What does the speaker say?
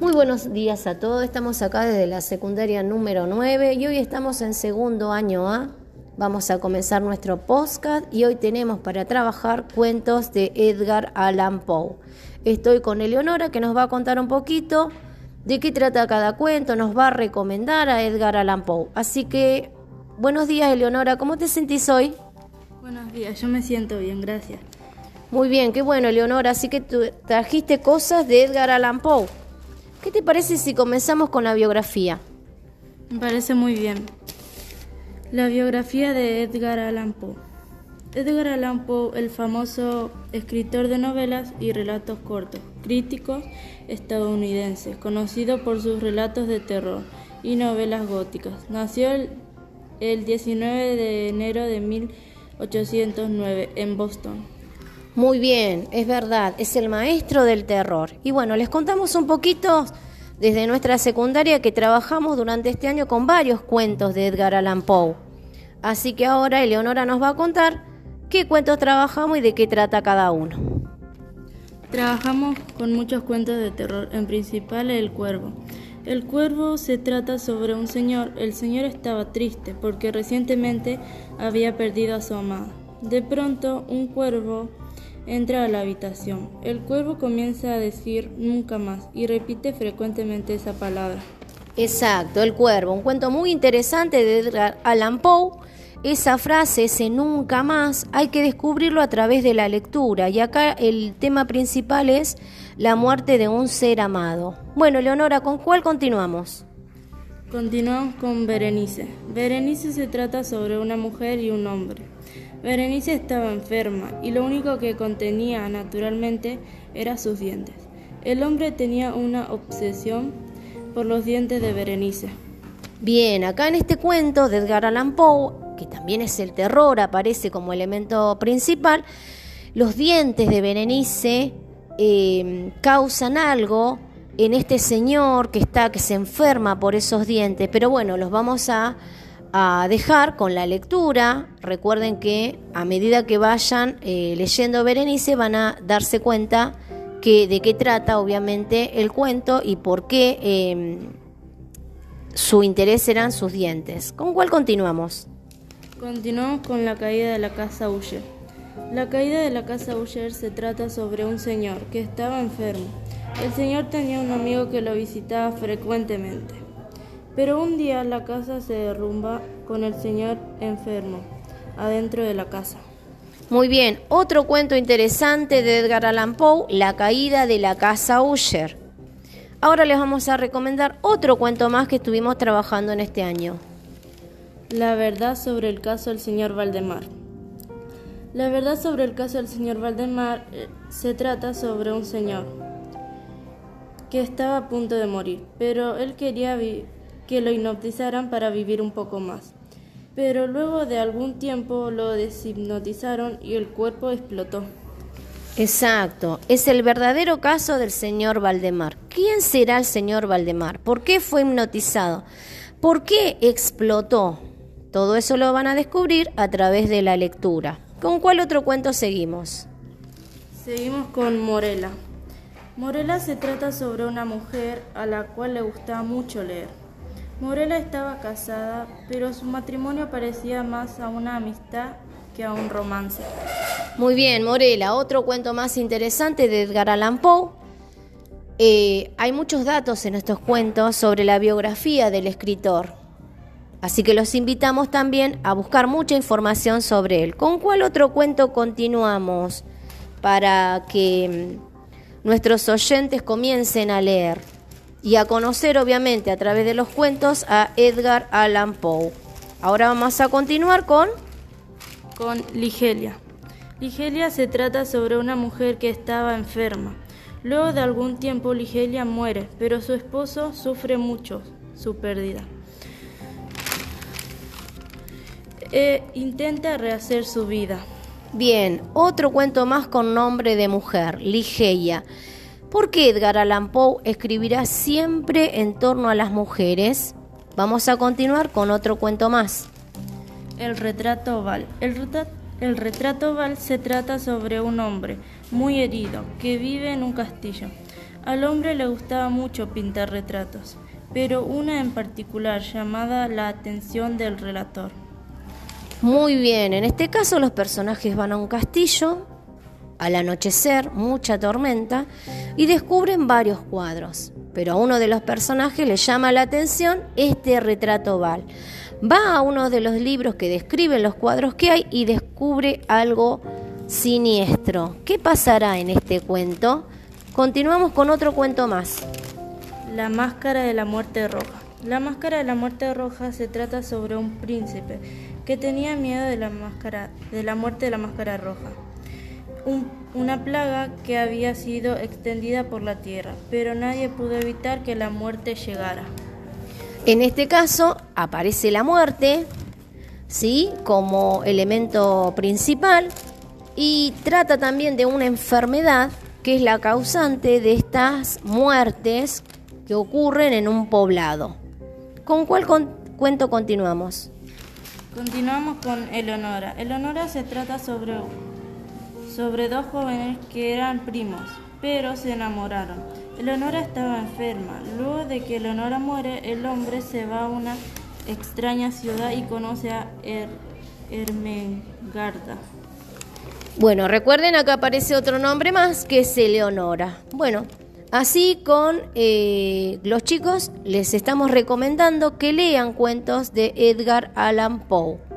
Muy buenos días a todos. Estamos acá desde la secundaria número 9 y hoy estamos en segundo año A. Vamos a comenzar nuestro podcast y hoy tenemos para trabajar cuentos de Edgar Allan Poe. Estoy con Eleonora que nos va a contar un poquito de qué trata cada cuento, nos va a recomendar a Edgar Allan Poe. Así que, buenos días Eleonora, ¿cómo te sentís hoy? Buenos días, yo me siento bien, gracias. Muy bien, qué bueno Eleonora, así que tú trajiste cosas de Edgar Allan Poe. ¿Qué te parece si comenzamos con la biografía? Me parece muy bien. La biografía de Edgar Allan Poe. Edgar Allan Poe, el famoso escritor de novelas y relatos cortos, crítico estadounidense, conocido por sus relatos de terror y novelas góticas, nació el, el 19 de enero de 1809 en Boston. Muy bien, es verdad, es el maestro del terror. Y bueno, les contamos un poquito desde nuestra secundaria que trabajamos durante este año con varios cuentos de Edgar Allan Poe. Así que ahora Eleonora nos va a contar qué cuentos trabajamos y de qué trata cada uno. Trabajamos con muchos cuentos de terror, en principal El Cuervo. El Cuervo se trata sobre un señor. El señor estaba triste porque recientemente había perdido a su amada. De pronto, un cuervo entra a la habitación. El cuervo comienza a decir nunca más y repite frecuentemente esa palabra. Exacto, el cuervo, un cuento muy interesante de Edgar Allan Poe. Esa frase, ese nunca más, hay que descubrirlo a través de la lectura. Y acá el tema principal es la muerte de un ser amado. Bueno, Leonora, ¿con cuál continuamos? Continuamos con Berenice. Berenice se trata sobre una mujer y un hombre. Berenice estaba enferma y lo único que contenía naturalmente eran sus dientes. El hombre tenía una obsesión por los dientes de Berenice. Bien, acá en este cuento de Edgar Allan Poe, que también es el terror, aparece como elemento principal, los dientes de Berenice eh, causan algo en este señor que está, que se enferma por esos dientes, pero bueno, los vamos a a dejar con la lectura. Recuerden que a medida que vayan eh, leyendo Berenice van a darse cuenta que, de qué trata obviamente el cuento y por qué em, su interés eran sus dientes. ¿Con cuál continuamos? Continuamos con la caída de la casa Usher. La caída de la casa Usher se trata sobre un señor que estaba enfermo. El señor tenía un amigo que lo visitaba frecuentemente. Pero un día la casa se derrumba con el señor enfermo adentro de la casa. Muy bien, otro cuento interesante de Edgar Allan Poe, La caída de la casa Usher. Ahora les vamos a recomendar otro cuento más que estuvimos trabajando en este año. La verdad sobre el caso del señor Valdemar. La verdad sobre el caso del señor Valdemar eh, se trata sobre un señor que estaba a punto de morir, pero él quería vivir que lo hipnotizaran para vivir un poco más. Pero luego de algún tiempo lo deshipnotizaron y el cuerpo explotó. Exacto, es el verdadero caso del señor Valdemar. ¿Quién será el señor Valdemar? ¿Por qué fue hipnotizado? ¿Por qué explotó? Todo eso lo van a descubrir a través de la lectura. ¿Con cuál otro cuento seguimos? Seguimos con Morela. Morela se trata sobre una mujer a la cual le gustaba mucho leer. Morela estaba casada, pero su matrimonio parecía más a una amistad que a un romance. Muy bien, Morela, otro cuento más interesante de Edgar Allan Poe. Eh, hay muchos datos en estos cuentos sobre la biografía del escritor, así que los invitamos también a buscar mucha información sobre él. ¿Con cuál otro cuento continuamos para que mm, nuestros oyentes comiencen a leer? Y a conocer obviamente a través de los cuentos a Edgar Allan Poe. Ahora vamos a continuar con... Con Ligelia. Ligelia se trata sobre una mujer que estaba enferma. Luego de algún tiempo Ligelia muere, pero su esposo sufre mucho su pérdida. E intenta rehacer su vida. Bien, otro cuento más con nombre de mujer, Ligeia. ¿Por qué Edgar Allan Poe escribirá siempre en torno a las mujeres? Vamos a continuar con otro cuento más. El retrato Val. El, el retrato Val se trata sobre un hombre muy herido que vive en un castillo. Al hombre le gustaba mucho pintar retratos, pero una en particular llamada la atención del relator. Muy bien, en este caso los personajes van a un castillo, al anochecer, mucha tormenta, y descubren varios cuadros. Pero a uno de los personajes le llama la atención este retrato Val. Va a uno de los libros que describen los cuadros que hay y descubre algo siniestro. ¿Qué pasará en este cuento? Continuamos con otro cuento más. La máscara de la muerte roja. La máscara de la muerte roja se trata sobre un príncipe que tenía miedo de la, máscara, de la muerte de la máscara roja, una plaga que había sido extendida por la tierra, pero nadie pudo evitar que la muerte llegara. En este caso aparece la muerte, ¿sí? Como elemento principal y trata también de una enfermedad que es la causante de estas muertes que ocurren en un poblado. ¿Con cuál cuento continuamos? Continuamos con Eleonora. Eleonora se trata sobre, sobre dos jóvenes que eran primos, pero se enamoraron. Eleonora estaba enferma. Luego de que Eleonora muere, el hombre se va a una extraña ciudad y conoce a er. Bueno, recuerden acá aparece otro nombre más que es Eleonora. Bueno, Así con eh, los chicos les estamos recomendando que lean cuentos de Edgar Allan Poe.